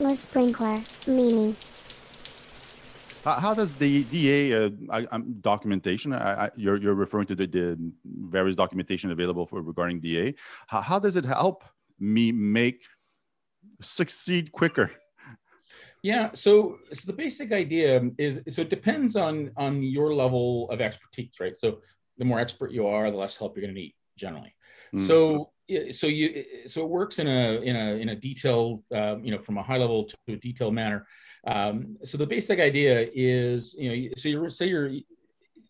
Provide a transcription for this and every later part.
Le Sprinkler, Mimi. How, how does the DA uh, I, I'm documentation? I, I, you're you're referring to the, the various documentation available for regarding DA. How, how does it help me make succeed quicker? Yeah, so so the basic idea is so it depends on on your level of expertise, right? So the more expert you are, the less help you're going to need generally. Mm. So so you so it works in a in a in a detailed uh, you know from a high level to a detailed manner. Um, so the basic idea is you know so you're say you're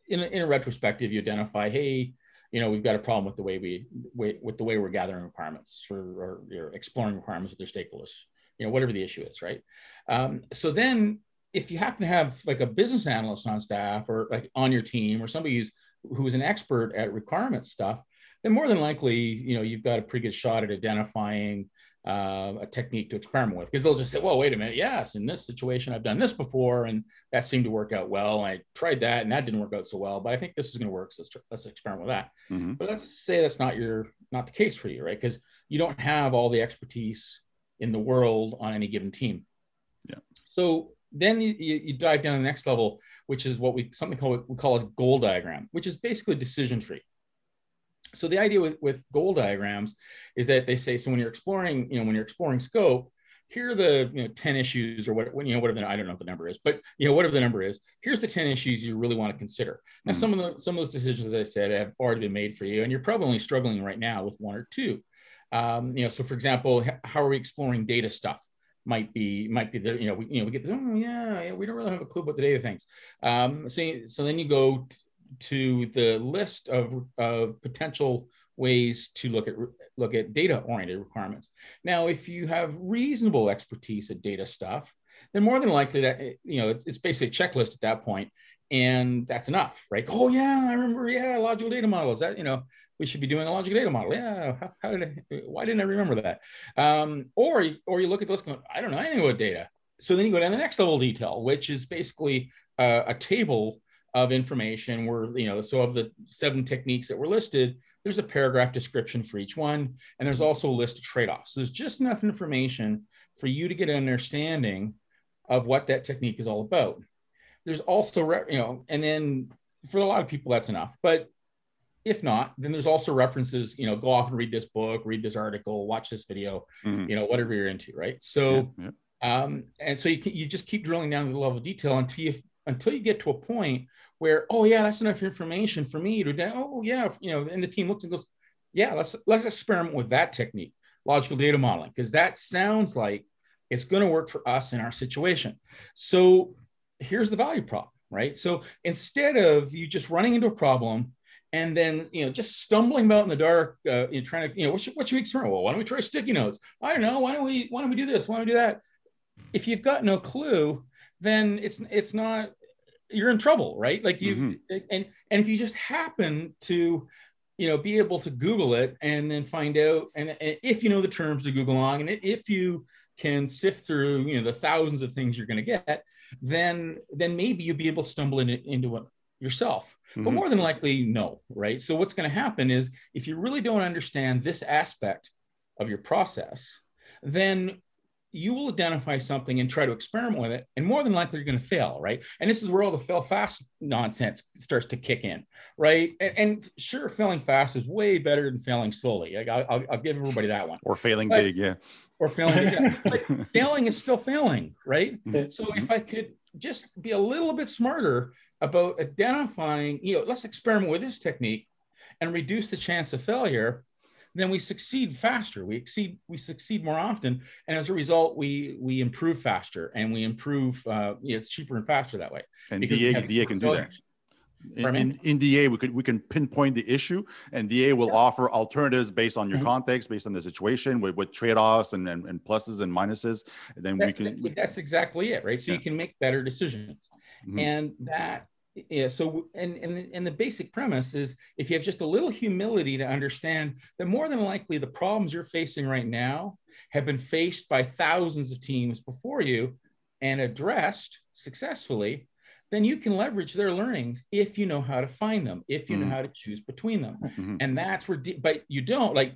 in a, in a retrospective you identify hey you know we've got a problem with the way we with the way we're gathering requirements for or, or exploring requirements with their stakeholders you know whatever the issue is right um, so then if you happen to have like a business analyst on staff or like on your team or somebody who's who's an expert at requirement stuff then more than likely you know you've got a pretty good shot at identifying uh, a technique to experiment with because they'll just say well wait a minute yes in this situation i've done this before and that seemed to work out well i tried that and that didn't work out so well but i think this is going to work so let's, let's experiment with that mm-hmm. but let's say that's not your not the case for you right because you don't have all the expertise in the world on any given team. Yeah. So then you, you, dive down to the next level, which is what we something called we call a goal diagram, which is basically a decision tree. So the idea with, with goal diagrams is that they say so when you're exploring, you know, when you're exploring scope, here are the you know 10 issues or what you know whatever the, I don't know what the number is, but you know whatever the number is, here's the 10 issues you really want to consider. Now mm-hmm. some of the some of those decisions, as I said, have already been made for you, and you're probably struggling right now with one or two. Um, you know, so for example, how are we exploring data stuff? Might be might be the you know we you know we get this, oh yeah, yeah we don't really have a clue about the data things. Um, so so then you go to the list of of potential ways to look at look at data oriented requirements. Now, if you have reasonable expertise at data stuff, then more than likely that you know it's basically a checklist at that point, and that's enough, right? Oh yeah, I remember. Yeah, logical data models. That you know we should be doing a logical data model. Yeah, how, how did I, why didn't I remember that? Um, or, or you look at this going, I don't know anything about data. So then you go down the next level of detail, which is basically a, a table of information where, you know, so of the seven techniques that were listed, there's a paragraph description for each one. And there's also a list of trade-offs. So there's just enough information for you to get an understanding of what that technique is all about. There's also, you know, and then for a lot of people, that's enough. But if not, then there's also references, you know, go off and read this book, read this article, watch this video, mm-hmm. you know, whatever you're into, right? So, yeah, yeah. um, and so you can, you just keep drilling down to the level of detail until you until you get to a point where, oh yeah, that's enough information for me to, do. oh yeah, you know, and the team looks and goes, yeah, let's let's experiment with that technique, logical data modeling, because that sounds like it's going to work for us in our situation. So here's the value prop, right? So instead of you just running into a problem and then you know just stumbling about in the dark uh, you know trying to you know what should, what should we experiment well why don't we try sticky notes i don't know why don't we why don't we do this why don't we do that if you've got no clue then it's it's not you're in trouble right like you mm-hmm. and and if you just happen to you know be able to google it and then find out and, and if you know the terms to google on and if you can sift through you know the thousands of things you're going to get then then maybe you'll be able to stumble into, into it yourself Mm-hmm. But more than likely, no, right? So what's going to happen is if you really don't understand this aspect of your process, then you will identify something and try to experiment with it, and more than likely you're going to fail, right? And this is where all the fail fast nonsense starts to kick in, right? And, and sure, failing fast is way better than failing slowly. Like, I'll, I'll, I'll, give everybody that one. Or failing but, big, yeah. Or failing big. but failing is still failing, right? Mm-hmm. So if I could just be a little bit smarter about identifying, you know, let's experiment with this technique and reduce the chance of failure, then we succeed faster. We exceed, we succeed more often, and as a result, we we improve faster and we improve. Uh, you know, it's cheaper and faster that way. And DA, DA can do that. In, in, in, DA, we could we can pinpoint the issue, and DA will yeah. offer alternatives based on your mm-hmm. context, based on the situation, with, with trade-offs and, and, and pluses and minuses. And then that, we can. That, that's exactly it, right? So yeah. you can make better decisions, mm-hmm. and that yeah so and, and and the basic premise is if you have just a little humility to understand that more than likely the problems you're facing right now have been faced by thousands of teams before you and addressed successfully then you can leverage their learnings if you know how to find them if you mm-hmm. know how to choose between them mm-hmm. and that's where de- but you don't like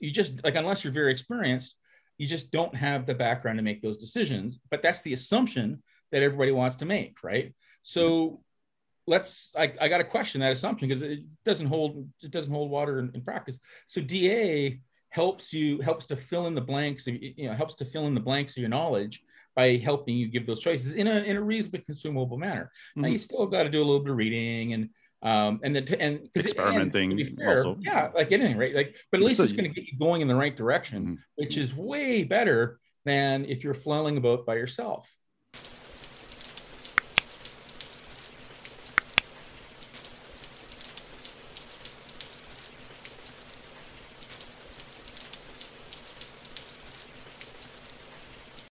you just like unless you're very experienced you just don't have the background to make those decisions. But that's the assumption that everybody wants to make, right? So let's I, I got to question that assumption because it doesn't hold it doesn't hold water in, in, practice. So DA helps you helps to fill in the blanks, of, you know, helps to fill in the blanks of your knowledge by helping you give those choices in a in a reasonably consumable manner. Mm-hmm. Now you still got to do a little bit of reading and um, and then and experimenting and fair, also. yeah like anything right like but at least so, it's going to get you going in the right direction mm-hmm. which is way better than if you're flailing about by yourself